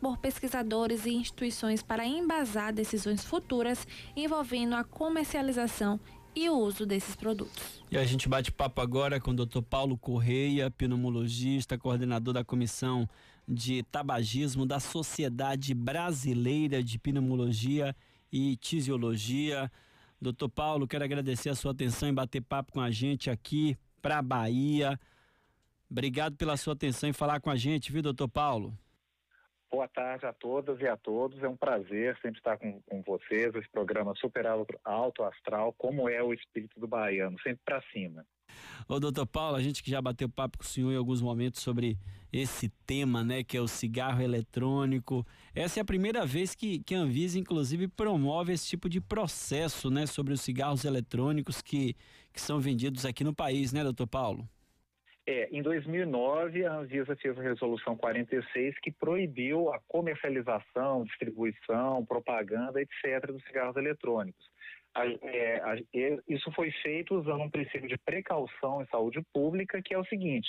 por pesquisadores e instituições para embasar decisões futuras envolvendo a comercialização e o uso desses produtos. E a gente bate papo agora com o Dr. Paulo Correia, pneumologista, coordenador da Comissão de Tabagismo da Sociedade Brasileira de Pneumologia e Tisiologia. Doutor Paulo, quero agradecer a sua atenção em bater papo com a gente aqui para a Bahia. Obrigado pela sua atenção em falar com a gente, viu, doutor Paulo? Boa tarde a todas e a todos. É um prazer sempre estar com, com vocês. Esse programa super alto astral, como é o espírito do baiano, sempre para cima. Ô, doutor Paulo, a gente que já bateu papo com o senhor em alguns momentos sobre esse tema, né, que é o cigarro eletrônico. Essa é a primeira vez que, que a Anvisa, inclusive, promove esse tipo de processo, né, sobre os cigarros eletrônicos que, que são vendidos aqui no país, né, doutor Paulo? É, em 2009, a Anvisa fez a resolução 46 que proibiu a comercialização, distribuição, propaganda, etc., dos cigarros eletrônicos. A, é, a, isso foi feito usando um princípio de precaução em saúde pública, que é o seguinte: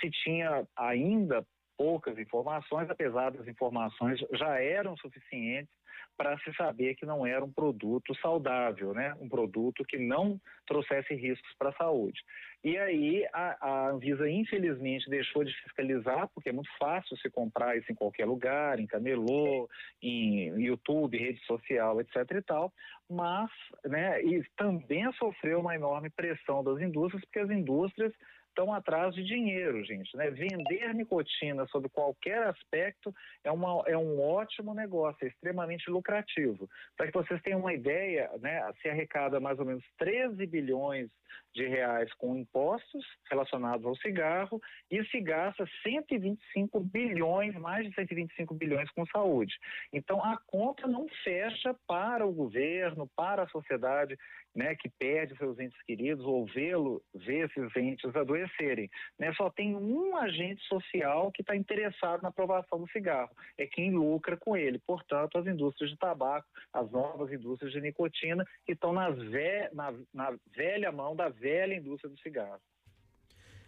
se tinha ainda poucas informações, apesar das informações já eram suficientes para se saber que não era um produto saudável, né? um produto que não trouxesse riscos para a saúde. E aí a, a, Anvisa, infelizmente, deixou de fiscalizar, porque é muito fácil se comprar isso em qualquer lugar, em camelô, em YouTube, rede social, etc. e tal, mas né, e também sofreu uma enorme pressão das indústrias, porque as indústrias estão atrás de dinheiro, gente. Né? Vender nicotina sob qualquer aspecto é, uma, é um ótimo negócio, é extremamente lucrativo. Para que vocês tenham uma ideia, né, se arrecada mais ou menos 13 bilhões de reais com impostos relacionados ao cigarro e se gasta 125 bilhões, mais de 125 bilhões com saúde. Então a conta não fecha para o governo, para a sociedade né, que perde seus entes queridos ou vê-lo, ver esses entes adoecerem. Né? Só tem um agente social que está interessado na aprovação do cigarro, é quem lucra com ele. Portanto, as indústrias de tabaco, as novas indústrias de nicotina, que estão nas ve na, na velha mão da velha indústria do cigarro.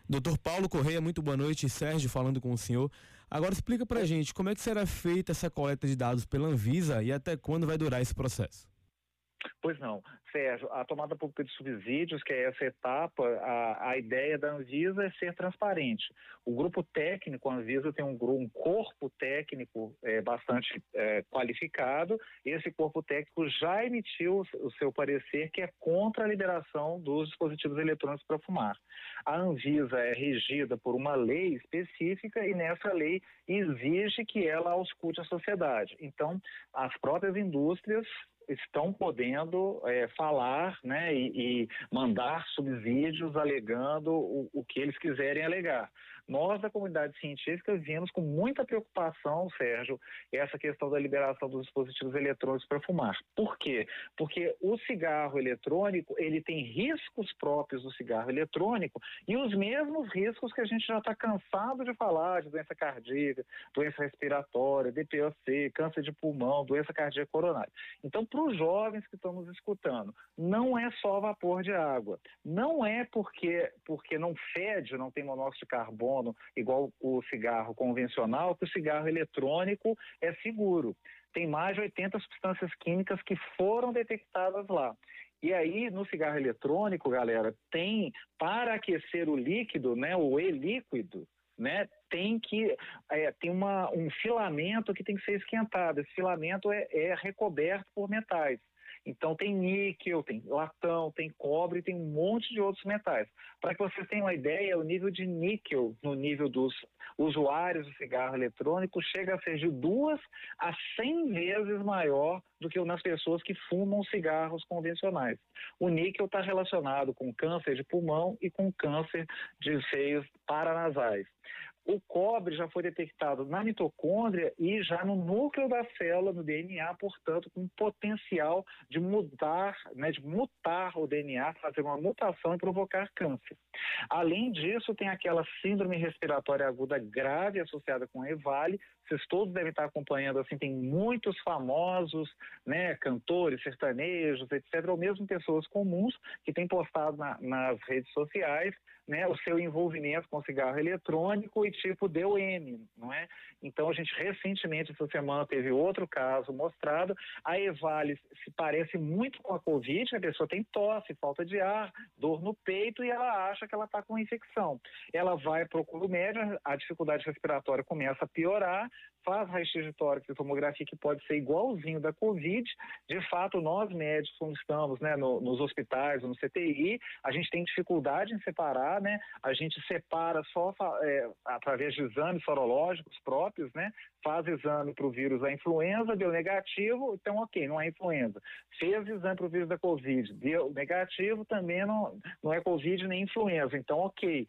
Doutor Paulo Correia, muito boa noite. Sérgio falando com o senhor. Agora explica pra gente como é que será feita essa coleta de dados pela Anvisa e até quando vai durar esse processo. Pois não. Sérgio, a tomada pública de subsídios, que é essa etapa, a, a ideia da Anvisa é ser transparente. O grupo técnico, a Anvisa tem um, um corpo técnico é, bastante é, qualificado, esse corpo técnico já emitiu o, o seu parecer que é contra a liberação dos dispositivos eletrônicos para fumar. A Anvisa é regida por uma lei específica e nessa lei exige que ela auscute a sociedade. Então, as próprias indústrias estão podendo é, falar né, e, e, mandar subsídios alegando o, o, que eles quiserem alegar. Nós, da comunidade científica, vimos com muita preocupação, Sérgio, essa questão da liberação dos dispositivos eletrônicos para fumar. Por quê? Porque o cigarro eletrônico, ele tem riscos próprios do cigarro eletrônico e os mesmos riscos que a gente já está cansado de falar, de doença cardíaca, doença respiratória, DPOC, câncer de pulmão, doença cardíaca coronária. Então, para os jovens que estão nos escutando, não é só vapor de água. Não é porque, porque não fede, não tem monóxido de carbono, carbono, igual o cigarro convencional, que o cigarro eletrônico é seguro. Tem mais de 80 substâncias químicas que foram detectadas lá. E aí, no cigarro eletrônico, galera, tem para aquecer o líquido, né, o e-líquido, né, tem que é, tem uma, um filamento que tem que ser esquentado. Esse filamento é, é recoberto por metais. Então tem níquel, tem latão, tem cobre, tem um monte de outros metais. Para que vocês tenham uma ideia, o nível de níquel no nível dos usuários do cigarro eletrônico chega a ser de duas a cem vezes maior do que nas pessoas que fumam cigarros convencionais. O níquel está relacionado com câncer de pulmão e com câncer de seios paranasais. O cobre já foi detectado na mitocôndria e já no núcleo da célula, no DNA, portanto, com potencial de mudar, né, de mutar o DNA, fazer uma mutação e provocar câncer. Além disso, tem aquela síndrome respiratória aguda grave associada com EVALE, vocês todos devem estar acompanhando, assim, tem muitos famosos, né, cantores, sertanejos, etc., ou mesmo pessoas comuns que têm postado na, nas redes sociais, né, o seu envolvimento com cigarro eletrônico e tipo deu M, não é? Então a gente recentemente essa semana teve outro caso mostrado, a Evale se parece muito com a Covid, a pessoa tem tosse, falta de ar, dor no peito e ela acha que ela está com infecção. Ela vai procura o médico, a dificuldade respiratória começa a piorar, faz raio-x de tórax e tomografia que pode ser igualzinho da Covid. De fato, nós médicos, quando estamos né, no, nos hospitais no CTI, a gente tem dificuldade em separar, né? A gente separa só é, através de exames sorológicos próprios, né? Faz exame para o vírus da influenza, deu negativo, então ok, não é influenza. Fez exame para o vírus da Covid, deu negativo, também não, não é Covid nem influenza, então ok.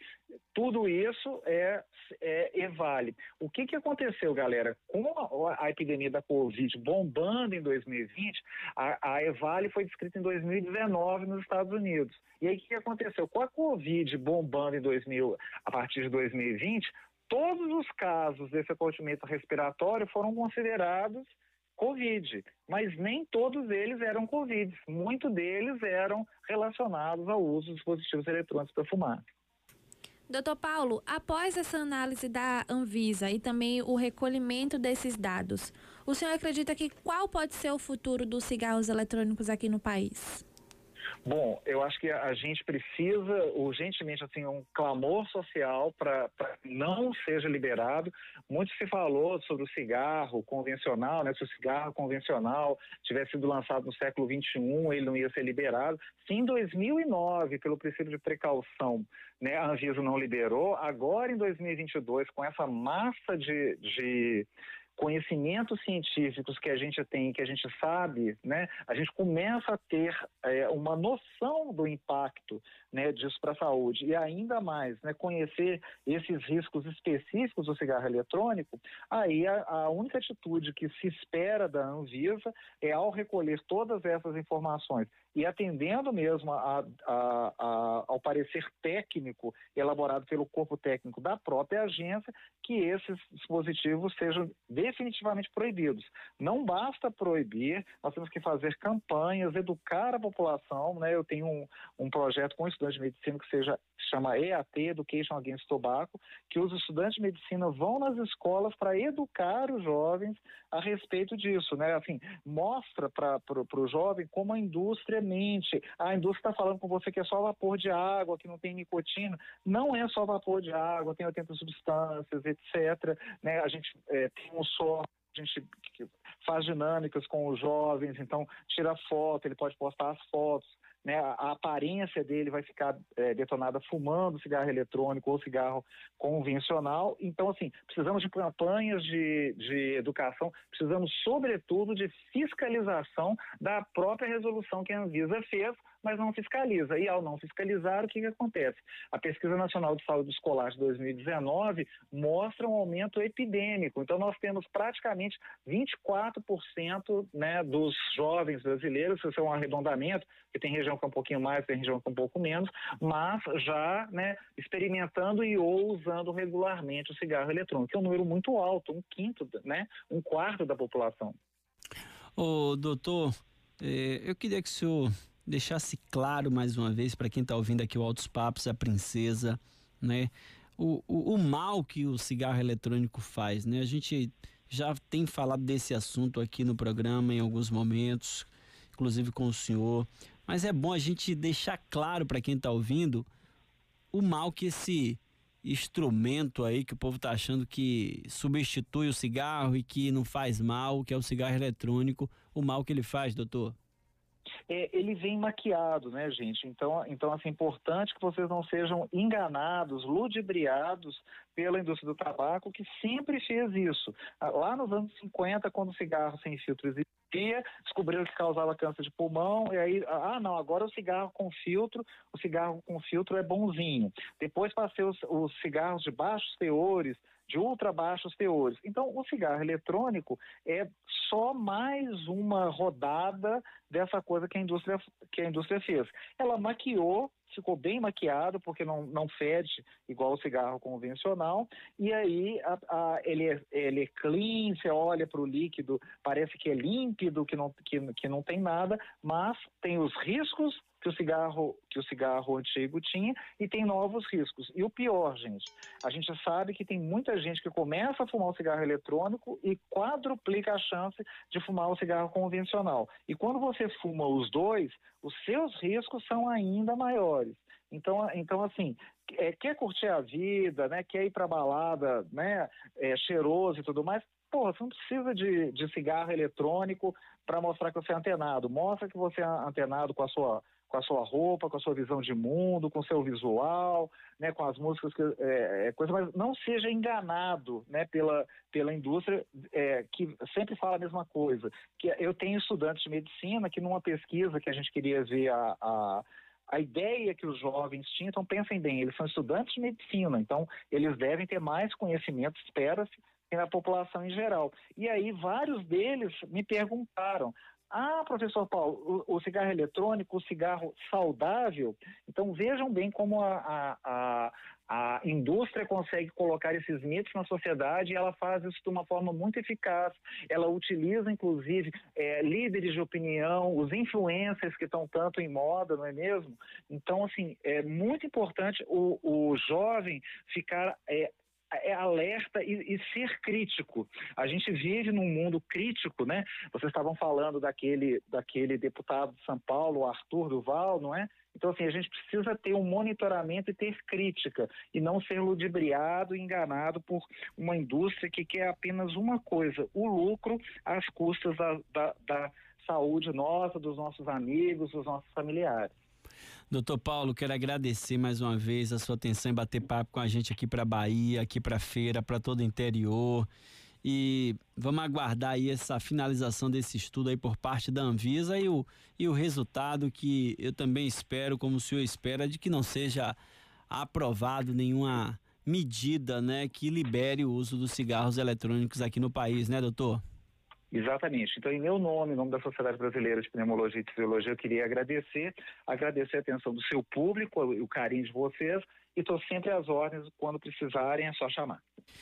Tudo isso é, é evale. O que, que aconteceu, galera? Com a, a, epidemia da Covid bombando em 2020, a, a Evale foi descrita em 2019 nos Estados Unidos. E aí o que, que aconteceu? Com a Covid bombando em 2000, a partir de 2020, todos os casos desse acometimento respiratório foram considerados Covid, mas nem todos eles eram Covid. Muitos deles eram relacionados ao uso de dispositivos eletrônicos perfumados. Doutor Paulo, após essa análise da Anvisa e também o recolhimento desses dados, o senhor acredita que qual pode ser o futuro dos cigarros eletrônicos aqui no país? Bom, eu acho que a gente precisa urgentemente assim um clamor social para não seja liberado. Muito se falou sobre o cigarro convencional, né? Se o cigarro convencional tivesse sido lançado no século 21, ele não ia ser liberado. Se em 2009, pelo princípio de precaução, né, a Anvisa não liberou, agora em 2022, com essa massa de, de conhecimentos científicos que a gente tem, que a gente sabe, né, a gente começa a ter é, uma noção do impacto né, disso para a saúde. E ainda mais né, conhecer esses riscos específicos do cigarro eletrônico, aí a, a única atitude que se espera da Anvisa é ao recolher todas essas informações e atendendo mesmo a, a, a, ao parecer técnico elaborado pelo corpo técnico da própria agência, que esses dispositivos sejam definitivamente proibidos. Não basta proibir, nós temos que fazer campanhas, educar a população. Né? Eu tenho um, um projeto com estudantes de medicina que seja chama EAT, Education Against Tobacco, que os estudantes de medicina vão nas escolas para educar os jovens a respeito disso, né? Assim, mostra para o jovem como a indústria A indústria está falando com você que é só vapor de água, que não tem nicotina. Não é só vapor de água, tem 80 substâncias, etc. Né? A gente é, tem um só a gente faz dinâmicas com os jovens, então tira foto, ele pode postar as fotos, né, a aparência dele vai ficar é, detonada fumando cigarro eletrônico ou cigarro convencional. Então, assim, precisamos de campanhas de, de educação, precisamos, sobretudo, de fiscalização da própria resolução que a Anvisa fez mas não fiscaliza. E ao não fiscalizar, o que, que acontece? A Pesquisa Nacional de Saúde Escolar de 2019 mostra um aumento epidêmico. Então, nós temos praticamente 24% né, dos jovens brasileiros, isso é um arredondamento, que tem região que é um pouquinho mais, tem região que é um pouco menos, mas já né, experimentando e ou usando regularmente o cigarro eletrônico, que é um número muito alto, um quinto, né, um quarto da população. Ô, doutor, eh, eu queria que o senhor deixasse claro mais uma vez para quem está ouvindo aqui o Altos Papos, a princesa, né? O, o, o, mal que o cigarro eletrônico faz, né? A gente já tem falado desse assunto aqui no programa em alguns momentos, inclusive com o senhor, mas é bom a gente deixar claro para quem está ouvindo o mal que esse instrumento aí que o povo está achando que substitui o cigarro e que não faz mal, que é o cigarro eletrônico, o mal que ele faz, doutor é, ele vem maquiado, né, gente? Então, então, assim, é importante que vocês não sejam enganados, ludibriados pela indústria do tabaco, que sempre fez isso. Ah, lá nos anos 50, quando o cigarro sem filtro existia, descobriram que causava câncer de pulmão, e aí, ah, não, agora o cigarro com filtro, o cigarro com filtro é bonzinho. Depois passei os, os cigarros de baixos teores, de ultra baixos teores. Então, o cigarro eletrônico é só mais uma rodada dessa coisa que a indústria, que a indústria fez. Ela maquiou ficou bem maquiado, porque não, não fede igual o cigarro convencional, e aí a, a, ele, é, ele é clean, você olha para o líquido, parece que é límpido, que não, que, que não tem nada, mas tem os riscos que o cigarro que o cigarro antigo tinha e tem novos riscos. E o pior, gente, a gente sabe que tem muita gente que começa a fumar o cigarro eletrônico e quadruplica a chance de fumar o cigarro convencional. E quando você fuma os dois, os seus riscos são ainda maiores. Então, então assim, é, quer curtir a vida, né? Quer ir para balada, né? É, cheiroso e tudo mais. Porra, você não precisa de, de cigarro eletrônico para mostrar que você é antenado. Mostra que você é antenado com a sua com a sua roupa, com a sua visão de mundo, com o seu visual, né, com as músicas, que, é, é, coisa, mas não seja enganado né, pela, pela indústria é, que sempre fala a mesma coisa. Que eu tenho estudantes de medicina que numa pesquisa que a gente queria ver a, a a ideia que os jovens tinham, então pensem bem, eles são estudantes de medicina, então eles devem ter mais conhecimento, espera-se, na população em geral. E aí vários deles me perguntaram, ah, professor Paulo, o, o, cigarro eletrônico, o cigarro saudável. Então vejam bem como a, a, a, a, indústria consegue colocar esses mitos na sociedade e ela faz isso de uma forma muito eficaz. Ela utiliza, inclusive, é, líderes de opinião, os influencers que estão tanto em moda, não é mesmo? Então, assim, é muito importante o, o jovem ficar é, é alerta e, e, ser crítico. A gente vive num mundo crítico, né? Vocês estavam falando daquele, daquele deputado de São Paulo, Arthur Duval, não é? Então, assim, a gente precisa ter um monitoramento e ter crítica, e não ser ludibriado e enganado por uma indústria que quer apenas uma coisa, o lucro às custas da, da, da saúde nossa, dos nossos amigos, dos nossos familiares. Doutor Paulo, quero agradecer mais uma vez a sua atenção em bater papo com a gente aqui para Bahia, aqui para feira, para todo o interior. E vamos aguardar aí essa finalização desse estudo aí por parte da Anvisa e o, e o resultado que eu também espero, como o senhor espera, de que não seja aprovado nenhuma medida, né, que libere o uso dos cigarros eletrônicos aqui no país, né, doutor? Exatamente. Então, em meu nome, em nome da Sociedade Brasileira de Pneumologia e Fisiologia, eu queria agradecer, agradecer a atenção do seu público, o carinho de vocês, e estou sempre às ordens, quando precisarem, é só chamar.